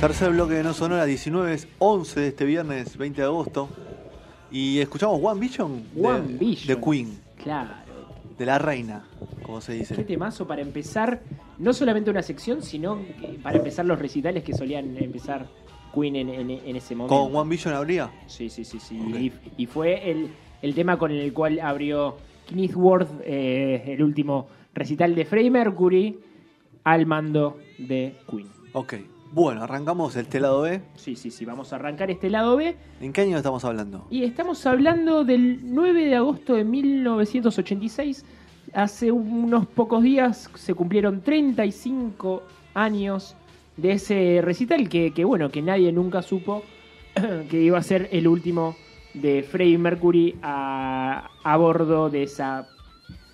Tercer bloque de No Sonora, 19 es 11 de este viernes 20 de agosto. Y escuchamos One Vision de, One Vision. de Queen, Claro. de la reina, como se Qué dice. temazo para empezar, no solamente una sección, sino para empezar los recitales que solían empezar Queen en, en- en ese momento. ¿Con One Vision habría? Sí, sí, sí, sí. Y, y fue el, el tema con el cual abrió Keith Worth eh, el último recital de Freddie Mercury al mando de Queen. Ok. Bueno, arrancamos este lado B. Sí, sí, sí. Vamos a arrancar este lado B. ¿En qué año estamos hablando? Y estamos hablando del 9 de agosto de 1986. Hace unos pocos días se cumplieron 35 años de ese recital que, que, bueno, que nadie nunca supo que iba a ser el último de Freddie Mercury a, a bordo de esa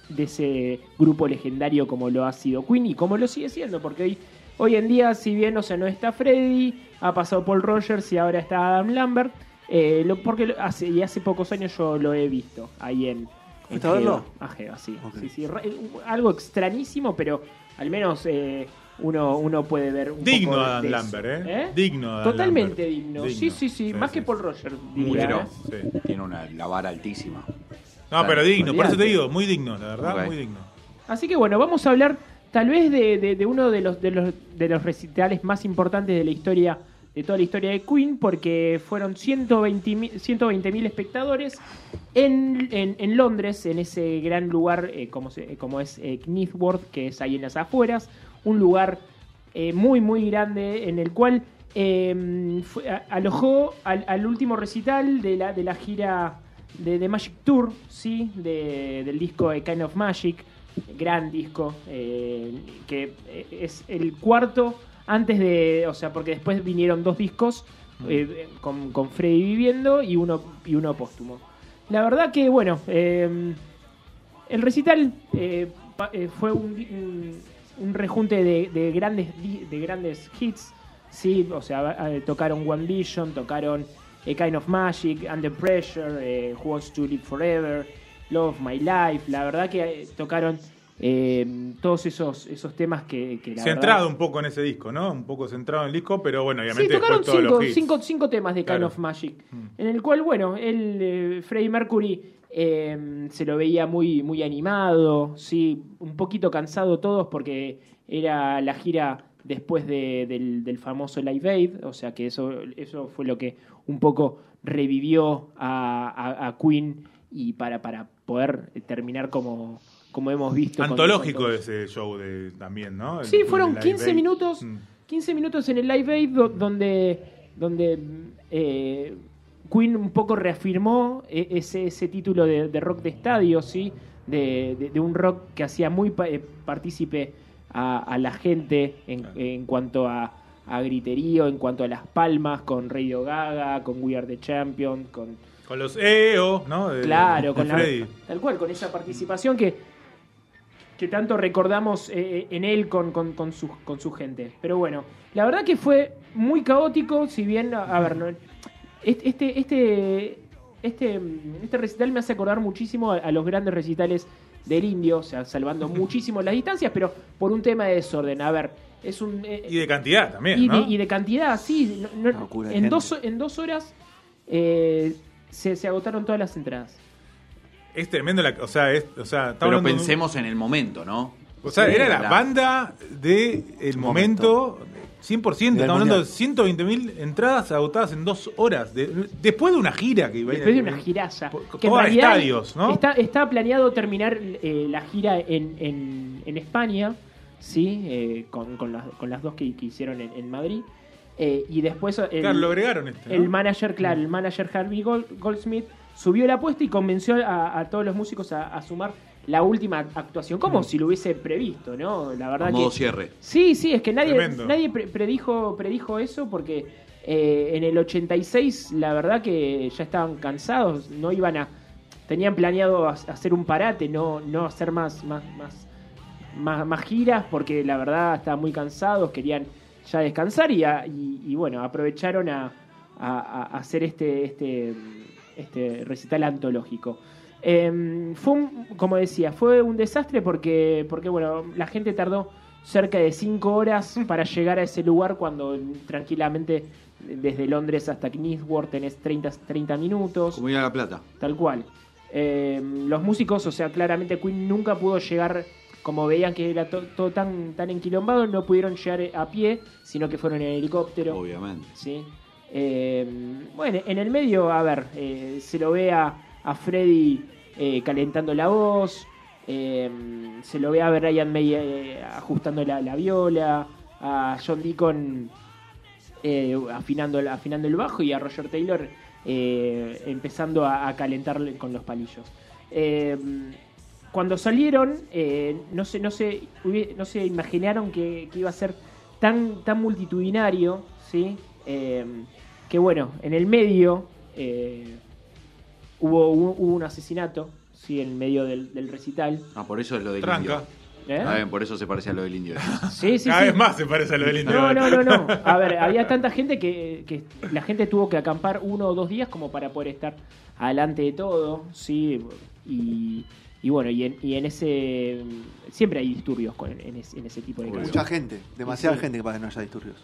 de ese grupo legendario como lo ha sido Queen y como lo sigue siendo, porque hoy, hoy en día, si bien o sea, no está Freddie, ha pasado Paul Rogers y ahora está Adam Lambert, eh, lo- porque lo- hace, y hace pocos años yo lo he visto ahí en... ¿Fuiste a verlo? A sí. Ok. sí, sí. Re- algo extrañísimo, pero al menos eh, uno, uno puede ver un Digno poco de Adam eso. Lambert, ¿eh? Digno Adam Totalmente Lambert. digno. Digno. Sí, sí, sí, Sí, Más sí, que Paul. Rogers, Muy diría. ¿eh? Tiene una, la vara altísima. No, pero digno, por eso te digo, muy digno, la verdad, muy digno. Así que bueno, vamos a hablar tal vez de, de- de uno de los, de, los, de los recitales más importantes de la historia, de toda la historia de Queen, porque fueron 120.000 espectadores en, en- Londres, en ese gran lugar eh, como, se- como es eh, Knithworth, que es ahí en las afueras, un lugar eh, muy, muy grande en el cual a- alojó al, último recital de la, de la gira de, de Magic Tour, ¿sí? De- del disco A Kind of Magic, gran disco, eh, que eh, es el cuarto antes de, o sea, porque después vinieron dos discos eh, con, con Freddy viviendo y uno, y uno póstumo. La verdad que, bueno, eh, el recital fue un, un- un rejunte de, de grandes, de grandes hits, sí, o sea, tocaron One Vision, tocaron A Kind of Magic, Under Pressure, Who Wants to Live Forever, Love My Life, la verdad que eh, tocaron eh, todos esos, esos temas que, que la Centrado verdad... un poco en ese disco, ¿no? Un poco centrado en el disco, pero bueno, Sí, obviamente tocaron después todos cinco, los cinco, cinco temas de Kind Claro. of Magic, Mm. en el cual, bueno, él, eh, Freddie Mercury eh, se lo veía muy, muy animado, sí, un poquito cansado todos porque era la gira después de- del, del famoso Live Aid, o sea que eso, eso fue lo que un poco revivió a, a- a Queen y para, para poder terminar como, como hemos visto. Antológico ese show de, también, ¿no? El- Sí, fueron Live 15 Aid. minutos, Mm. 15 minutos en el Live Aid do- donde, donde eh, Queen un poco reafirmó e- ese, ese título de, de rock de estadio, ¿sí? De, de- de un rock que hacía muy pa- eh, partícipe a, a la gente en, en cuanto a, a griterío, en cuanto a las palmas, con Radio Gaga, con We Are the Champion, con Con los EO, ¿no? De- Claro, de con la, Freddy. tal cual, con esa participación que, que tanto recordamos eh, en él con, con, con su, con su gente. Pero bueno, la verdad que fue muy caótico, si bien, a, ver, no, este, este, este, este, este recital me hace acordar muchísimo a, a los grandes recitales del indio, o sea, salvando muchísimo las distancias, pero por un tema de desorden. A ver, es un... eh, Y de cantidad también, y, ¿no? de, y de cantidad, sí. no- no- Una locura de en, gente. dos, en dos horas eh, se, se agotaron todas las entradas. Es tremendo, la, o sea, es, o sea, Pero de un- pensemos en el momento, ¿no? O sea, Sí, era la la- banda del el momento, 100%. Del Estamos hablando de mundial. 120.000 entradas agotadas en dos horas. de- después de una gira que iba a ir- Después de una giraza. que en realidad estadios, ¿no? Está, está planeado terminar eh, la gira en, en, en España, ¿sí? Eh, con, con, las, con las dos que, que hicieron en, en Madrid. Eh, y después el, Claro, lo agregaron este. ¿no? el manager, claro, el manager Harvey Gold- Goldsmith subió la apuesta y convenció a, a todos los músicos a, a sumar la última actuación, como Mm. si lo hubiese previsto, ¿no? La verdad A modo que cierre. Sí, sí, es que nadie, Tremendo. nadie pre- predijo, predijo eso porque eh, en el 86 la verdad que ya estaban cansados, no iban a... Tenían planeado ha- hacer un parate, no, no hacer más, más, más, más, más giras porque la verdad estaban muy cansados, querían ya descansar y, a- y, y bueno, aprovecharon a, a- a hacer este, este, este recital antológico. Eh, fue un- como decía, fue un desastre porque, porque bueno, la gente tardó cerca de 5 horas para llegar a ese lugar cuando tranquilamente desde Londres hasta Knightsworth tenés 30, 30 minutos. Como ir a La Plata. Tal cual. Eh, los músicos, o sea, claramente Queen nunca pudo llegar, como veían que era to- todo tan, tan enquilombado, no pudieron llegar a pie, sino que fueron en helicóptero. Obviamente. ¿sí? Eh, bueno, en el medio, a ver, eh, se lo ve a, a Freddy eh, calentando la voz, se lo ve a Brian May ajustando la, la viola, a John Deacon eh, afinando, afinando el bajo y a Roger Taylor empezando a, a calentarle con los palillos. Cuando salieron, eh, no, se, no, se, no se imaginaron que, que iba a ser tan, tan multitudinario, ¿sí? Eh, que bueno, en el medio eh, hubo, un asesinato, ¿sí? En el medio del, del recital. Ah, por eso es lo del Tranca. indio. ¿Eh? Bien, por eso se parece a lo del indio. Sí, sí, Cada sí. vez más se parece a lo del indio. No, no, no, no. A ver, había tanta gente que, que la gente tuvo que acampar uno o dos días como para poder estar adelante de todo, sí. Y, y bueno, y en, y en ese. Siempre hay disturbios con, en, ese, en ese tipo de casos. Mucha gente, demasiada Sí. gente para que no haya disturbios.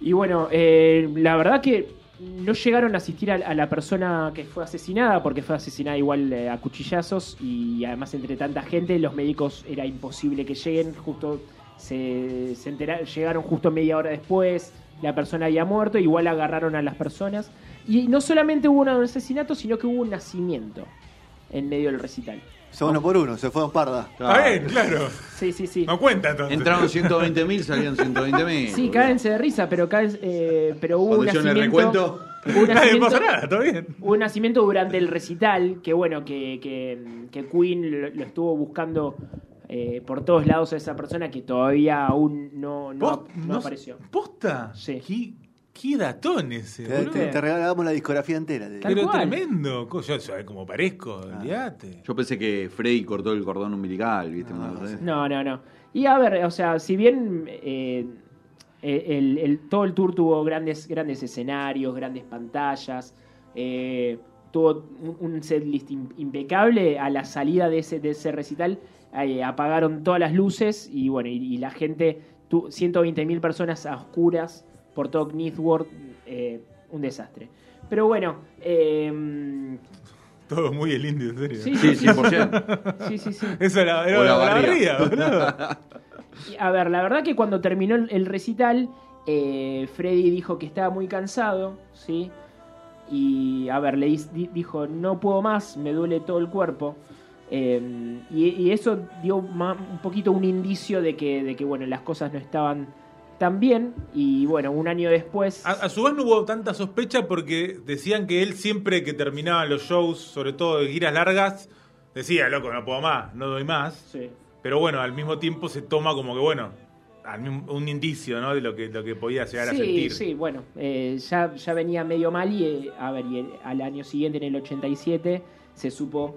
Y bueno, eh, la verdad que no llegaron a asistir a, a la persona que fue asesinada, porque fue asesinada igual eh, a cuchillazos y además entre tanta gente los médicos era imposible que lleguen, justo se, se entera- llegaron justo media hora después, la persona había muerto, igual agarraron a las personas. Y no solamente hubo un asesinato, sino que hubo un nacimiento en medio del recital. Se uno por uno, se fueron parda. Está bien, claro. Sí, sí, sí. No cuenta entonces. Entraron 120.000, salieron 120.000. Sí, cádense de risa, pero, caen- eh, pero hubo un Cuando nacimiento... recuento. hubo un Nadie nacimiento- pasa nada, todo bien. Hubo un nacimiento durante el recital, que bueno, que, que, que Queen lo, lo estuvo buscando eh, por todos lados a esa persona que todavía aún no, no, ¿Post- no no- apareció. ¿Posta? Sí. ¿Qué, qué datón ese, Te, te- te regalamos la discografía entera. te Pero cual. tremendo. Yo sabes cómo parezco, olvídate. Yo pensé que Freddy cortó el cordón umbilical, ¿viste? Así. No, no, no. Y a ver, o sea, si bien eh, el, el- todo el tour tuvo grandes, grandes escenarios, grandes pantallas, eh, tuvo un, un setlist im- impecable, a la salida de ese, de ese recital eh, apagaron todas las luces y bueno, y, y la gente, tu, 120.000 personas a oscuras por todo Knightsworth, eh, un desastre. Pero bueno, eh, Todo muy el indio, en serio. sí, Sí, sí, 100%. sí, sí, sí. Eso era, era la boludo. Y, A ver, la verdad que cuando terminó el, recital, eh, Freddy dijo que estaba muy cansado, ¿sí? Y, a ver, le di- dijo, no puedo más, me duele todo el cuerpo. Eh, y, y eso dio ma- un poquito un indicio de que, de que, bueno, las cosas no estaban tan bien. Y, bueno, un año después... A, a su vez no hubo tanta sospecha porque decían que él siempre que terminaba los shows, sobre todo de giras largas, decía, loco, no puedo más, no doy más. Sí. Pero bueno, al mismo tiempo se toma como que, bueno, un indicio, ¿no? De lo que, lo que podía llegar a sentir. sí, bueno, eh, ya, ya venía medio mal y, eh, a ver, y el- al año siguiente, en el 87, se supo,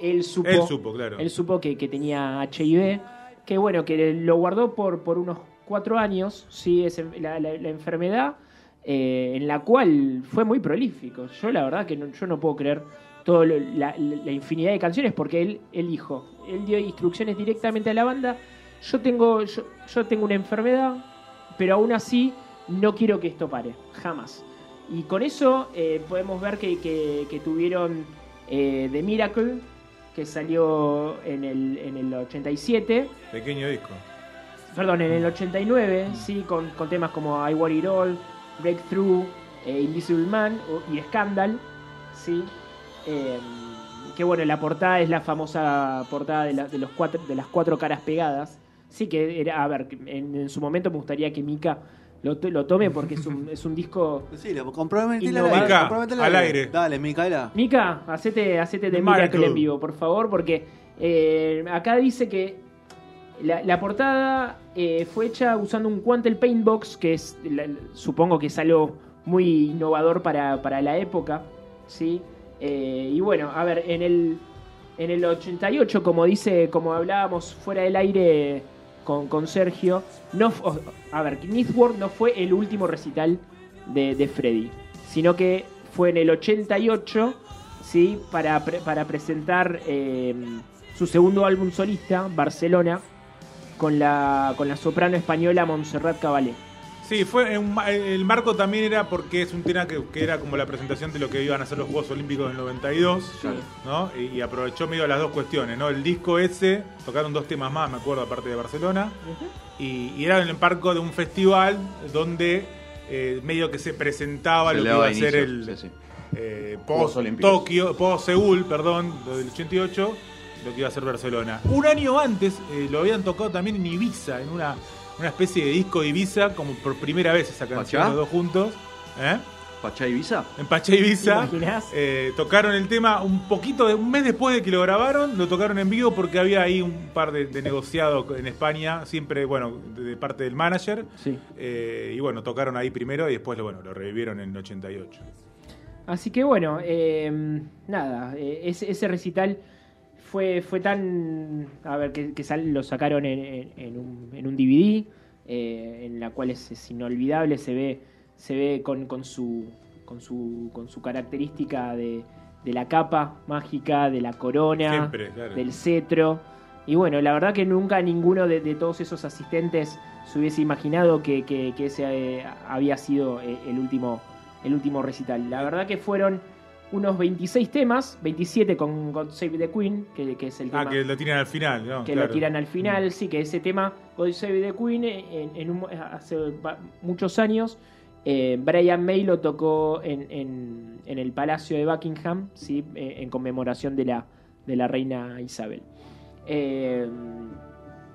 él supo, Él supo, claro. él supo que, que tenía HIV, que bueno, que lo guardó por, por unos cuatro años, sí, ese- la, la- la enfermedad, eh, en la cual fue muy prolífico. Yo la verdad que no, yo no puedo creer toda la- la infinidad de canciones porque él, él dijo, él dio instrucciones directamente a la banda, yo tengo, yo, yo tengo una enfermedad, pero aún así no quiero que esto pare, jamás. Y con eso eh, podemos ver que, que- que tuvieron eh, The Miracle, que salió en el, en el 87, Pequeño disco. Perdón, en el 89, sí, con, con temas como I Want It All, Breakthrough, eh, Invisible Man o- y Scandal, sí. Eh, que bueno, la portada es la famosa portada de, la- de los cuatro, de las cuatro caras pegadas. Sí, que era, a ver, en, en su momento me gustaría que Mika lo, lo tome porque es un, es un disco. Sí, comprometele al aire. Comprometele al aire. Dale, Micaela. Mika, hacete, hacete de. Miracle en vivo, por favor, porque eh, acá dice que la, la portada eh, fue hecha usando un Quantel Paintbox, que es, supongo que es algo muy innovador para, para la época, ¿sí? Eh, y bueno, a ver, en el, en el 88, como dice, como hablábamos fuera del aire con, con Sergio, no, a ver, Knightsworth no fue el último recital de, de Freddy, sino que fue en el 88, ¿sí? Para, para presentar eh, su segundo álbum solista, Barcelona, con la, con la soprano española Montserrat Caballé. Sí, fue un ma- el marco también era porque es un tema que, que era como la presentación de lo que iban a ser los Juegos Olímpicos del 92, Claro. ¿no? Y, y aprovechó medio las dos cuestiones, ¿no? El disco ese, tocaron dos temas más, me acuerdo, aparte de Barcelona, y, y era en el marco de un festival donde eh, medio que se presentaba Se lo que iba a ser el sí, sí. eh, Juegos post Olímpicos. Tokio, post Seúl, perdón, del 88, lo que iba a ser Barcelona. Un año antes eh, lo habían tocado también en Ibiza, en una, una especie de disco de Ibiza, como por primera vez esa canción, ¿Pachá? los dos juntos. ¿eh? ¿Pachá Ibiza? En Pacha Ibiza. Eh, tocaron el tema un poquito, de, un mes después de que lo grabaron, lo tocaron en vivo porque había ahí un par de, de negociados en España, siempre, bueno, de, de parte del manager. Sí. Eh, y bueno, tocaron ahí primero y después bueno, lo revivieron en el 88. Así que bueno, eh, nada, eh, ese, ese recital fue, fue tan... A ver, que, que sal- lo sacaron en, en- en un, en un DVD, eh, en la cual es, es inolvidable, se ve, se ve con, con su, con, su, con su característica de, de la capa mágica, de la corona, Siempre, claro. del cetro. Y bueno, la verdad que nunca ninguno de, de todos esos asistentes se hubiese imaginado que, que- que ese eh, había sido eh, el último, el último recital. La verdad que fueron unos 26 temas, 27 con God Save the Queen, que, que es el Ah, tema que lo tiran al final, ¿no? que Claro. lo tiran al final, sí, que ese tema, God Save the Queen, en, en un- hace muchos años, eh, Brian May lo tocó en, en- en el Palacio de Buckingham, sí, eh, en conmemoración de la, de la reina Isabel. Eh,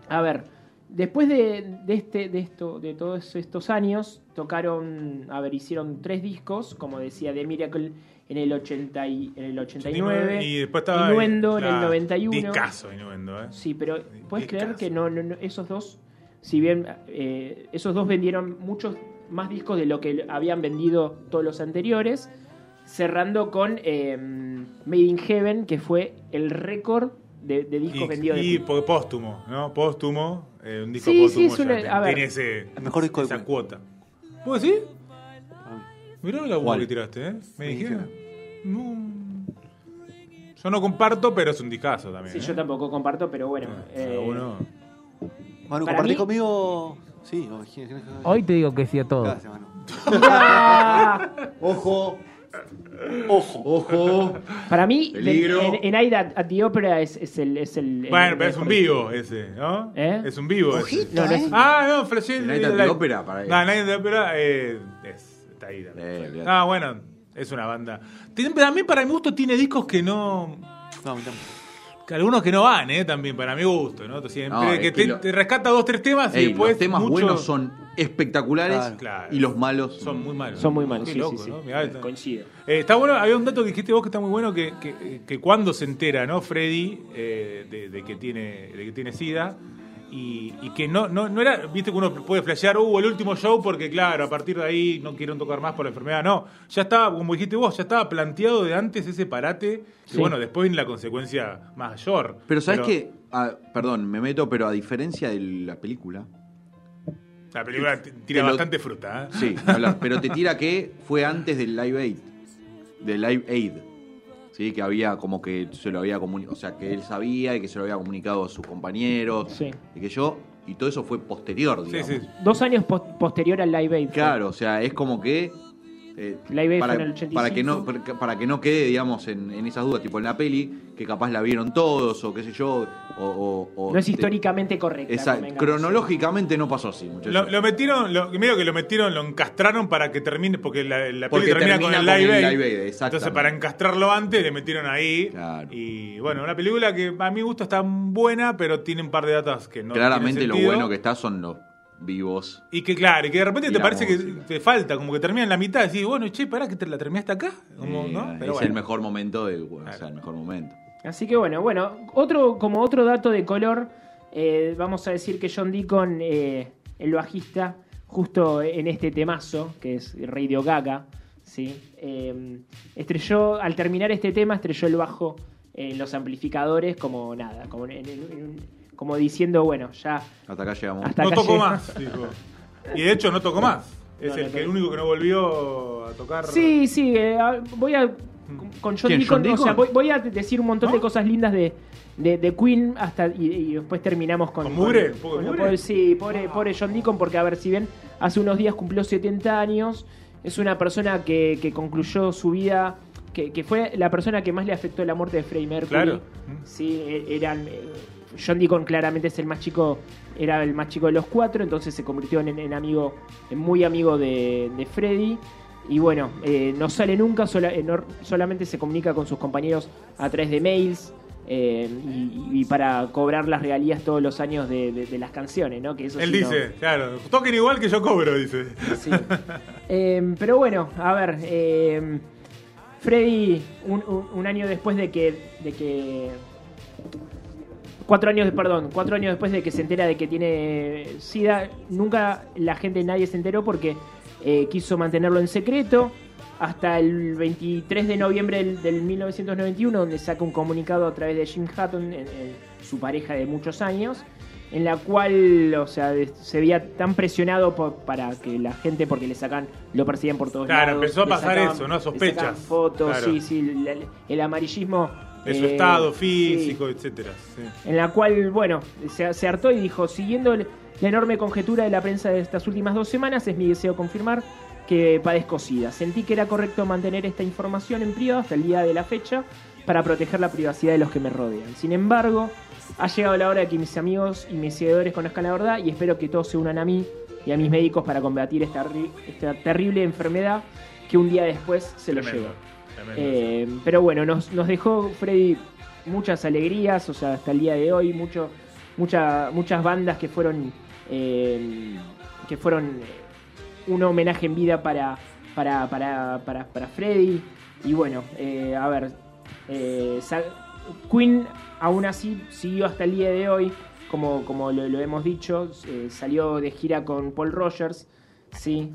a ver, después de, de este, de esto, de todos estos años, tocaron, a ver, hicieron tres discos, como decía, The Miracle en el, 80 y- en el 89, Y después estaba. Innuendo en el claro, 91. Discazo, Innuendo, ¿eh? Sí, pero ¿puedes creer que no, no- no- esos dos, si bien eh, esos dos vendieron muchos más discos de lo que habían vendido todos los anteriores, cerrando con eh, Made in Heaven, que fue el récord de, de discos Y, vendidos de y porque póstumo, ¿no? Póstumo, eh, un disco Sí, sí, póstumo es una- ya a ver. tiene ese, El mejor disco de esa Queen. cuota. ¿Vos decís? Mirá la bomba que tiraste, ¿eh? Me dijiste. No. Yo no comparto, pero es un discazo también. Sí, ¿eh? yo tampoco comparto, pero bueno. Cada eh, uno. Manu, Para compartí mí- conmigo. Sí, o- ¿quién- quién- quién- Hoy te digo que sí a todo. Gracias, Manu. Ojo, Ojo. ojo. Para mí, Peligro. en, en Aida at the Opera es, es el, es el. el Bueno, pero es un vivo ese, ¿no? ¿Eh? Es un vivo ese. No, no es- Ah, no, flashé at the Opera, para No, Night at the Opera eh, es, está ahí también. Eh. Ah, bueno, es una banda. También para mi gusto tiene discos que no... No, que algunos que no van, ¿eh? También para mi gusto, ¿no? Siempre No, es que, que te, lo- te rescata dos, tres temas y después los temas mucho- buenos son espectaculares Claro. Claro. y los malos Son muy malos. Son muy malos, Qué sí, loco, sí, sí. ¿no? Mirá, está- Coincido. Eh, está bueno, había un dato que dijiste vos que está muy bueno, que, que, que cuando se entera, ¿no? Freddy, eh, de, de que tiene, de que tiene SIDA, y, y que no, no, no era, viste que uno puede flashear, hubo el último show porque claro, a partir de ahí no quieren tocar más por la enfermedad, no, ya estaba, como dijiste vos, ya estaba planteado de antes ese parate, que Sí. bueno, después viene la consecuencia mayor. Pero sabes que, perdón, me meto, pero a diferencia de la película, La película tira Te lo- bastante fruta, ¿eh? sí, hablar, pero te tira que fue antes del Live Aid, del Live Aid, sí, que había como que se lo había comunicado, o sea, que él sabía y que se lo había comunicado a sus compañeros, Sí. y que yo, y todo eso fue posterior, Sí, digamos. sí. Dos años pos- posterior al Live Aid. fue. Claro, o sea, es como que. Eh, Live para, fue en el 85. para que no para- que no quede digamos en, en esas dudas tipo en la peli que capaz la vieron todos o qué sé yo o, o- o- No es te- históricamente correcta. Exacto. cronológicamente no pasó así muchachos Lo, lo metieron, lo, medio que lo metieron, lo encastraron para que termine, porque la, la Porque peli termina, termina con el con live, el aid. Live Aid, exactamente. Entonces, para encastrarlo antes, le metieron ahí. Claro. Y bueno, una película que a mi gusto está buena, pero tiene un par de datas que no. claramente lo bueno que está son los vivos Y que claro, y que de repente Y te parece que te falta, como que termina en la mitad, y decís, bueno, che, pará que te la terminaste acá. Como, Eh, ¿no? es Pero el bueno. mejor momento del o sea, Claro. el mejor momento Así que bueno, bueno, otro, como otro dato de color, eh, vamos a decir que John Deacon, eh, el bajista, justo en este temazo, que es Radio Gaga, ¿sí? Eh, estrelló, al terminar este tema, estrelló el bajo en los amplificadores como nada, como, en- en- en un- como diciendo, bueno, ya hasta acá llegamos Hasta No acá tocó más, dijo. Y de hecho no tocó más. Es No, el, no que, el único que no volvió a tocar. Sí, sí, eh, voy a. Con John ¿Quién, Deacon, John o sea, Deacon? voy, voy a decir un montón ¿No? de cosas lindas de, de, de Queen hasta y, y después terminamos con... ¿Con mugre? pobre- sí, pobre, pobre John Deacon, porque a ver, si bien hace unos días cumplió 70 años, es una persona que, que concluyó su vida, que, que fue la persona que más le afectó la muerte de Freddie Mercury. Claro. Sí, e- eran... John Deacon claramente es el más chico, era el más chico de los cuatro, entonces se convirtió en, en amigo, en muy amigo de, de Freddie. Y bueno, eh, no sale nunca, sola- eh, no- solamente se comunica con sus compañeros a través de mails eh, y, y para cobrar las regalías todos los años de, de- de las canciones, ¿no? Que eso Él sí no- dice, claro, toquen igual que yo cobro, dice. Sí. Eh, pero bueno, a ver, eh, Freddy, un, un- un año después de que, de que. Cuatro años, perdón, cuatro años después de que se entera de que tiene SIDA, nunca la gente, nadie se enteró porque eh, quiso mantenerlo en secreto hasta el 23 de noviembre del, del 1991, donde saca un comunicado a través de Jim Hutton, en- en su pareja de muchos años, en la cual, o sea, de- se veía tan presionado por- para que la gente, porque le sacan, lo persiguen por todos Claro, lados. empezó a pasar sacaban- eso, ¿no? Sospechas. fotos, Claro. sí, sí, el, el amarillismo. De su eh, estado sí físico, etcétera. sí. en la cual, bueno, se, se hartó y dijo, siguiendo el- la enorme conjetura de la prensa de estas últimas dos semanas, es mi deseo confirmar que padezco SIDA. Sentí que era correcto mantener esta información en privado hasta el día de la fecha para proteger la privacidad de los que me rodean. Sin embargo, ha llegado la hora de que mis amigos y mis seguidores conozcan la verdad y espero que todos se unan a mí y a mis médicos para combatir esta, esta terrible enfermedad que un día después se lo llevó. Eh, pero bueno, nos, nos dejó Freddy muchas alegrías, o sea, hasta el día de hoy, mucho, mucha- muchas bandas que fueron eh, que fueron eh, un homenaje en vida para, para, para, para, para Freddy. Y bueno, eh, a ver, Queen aún así siguió hasta el día de hoy, como, como lo, lo hemos dicho, salió de gira con Paul Rogers. Sí,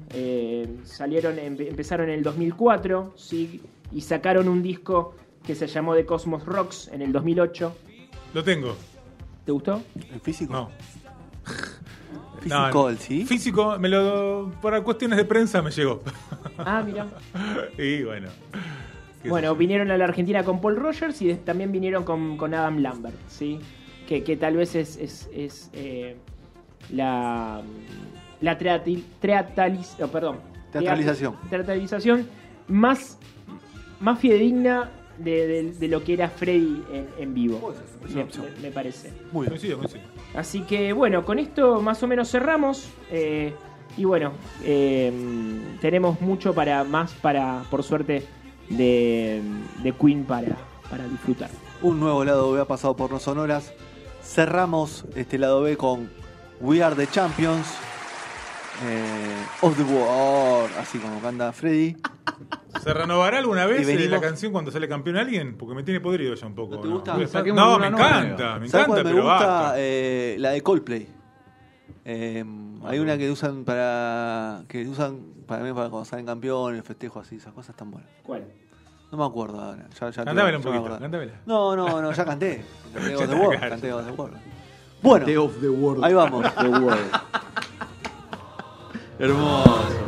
salieron, empe- empezaron en el 2004, sí, y sacaron un disco que se llamó The Cosmos Rocks en el 2008. Lo tengo. ¿Te gustó? ¿El físico? No. Physical, ¿sí? Físico, me lo. Por cuestiones de prensa me llegó. Ah, mira. y bueno. Bueno, vinieron a la Argentina con Paul Rogers y también vinieron con, con Adam Lambert, ¿sí? Que, que tal vez es, es, es, eh, la, la teatraliz- oh, perdón, Teatralización. teat- teatralización más, más fidedigna de, de- de lo que era Freddy en, en vivo, me, me- me parece. Muy bien. Coincido, coincido. Así que bueno, con esto más o menos cerramos. eh, y bueno, eh, tenemos mucho para más para, por suerte, de, de Queen para, para disfrutar. Un nuevo lado B ha pasado por no sonoras. Cerramos este lado B con We Are the Champions. eh, of the World, así como canta Freddy. ¿Se renovará alguna vez eh, venimos- la canción cuando sale campeón alguien? Porque me tiene podrido ya un poco. ¿No te gusta? No, me nueva. encanta, me ¿Sabes encanta, cuál me pero gusta? Eh, la de Coldplay. Eh, hay una que usan para. que usan para mí para cuando salen campeones, festejo así, esas cosas están buenas. ¿Cuál? No me acuerdo ahora. Ya, ya te- Cantámela un poquito, cantámela. No, no, no, ya canté. Canté of the World. Canté God of the World. Bueno, The of the world. ahí vamos. The world. Hermoso.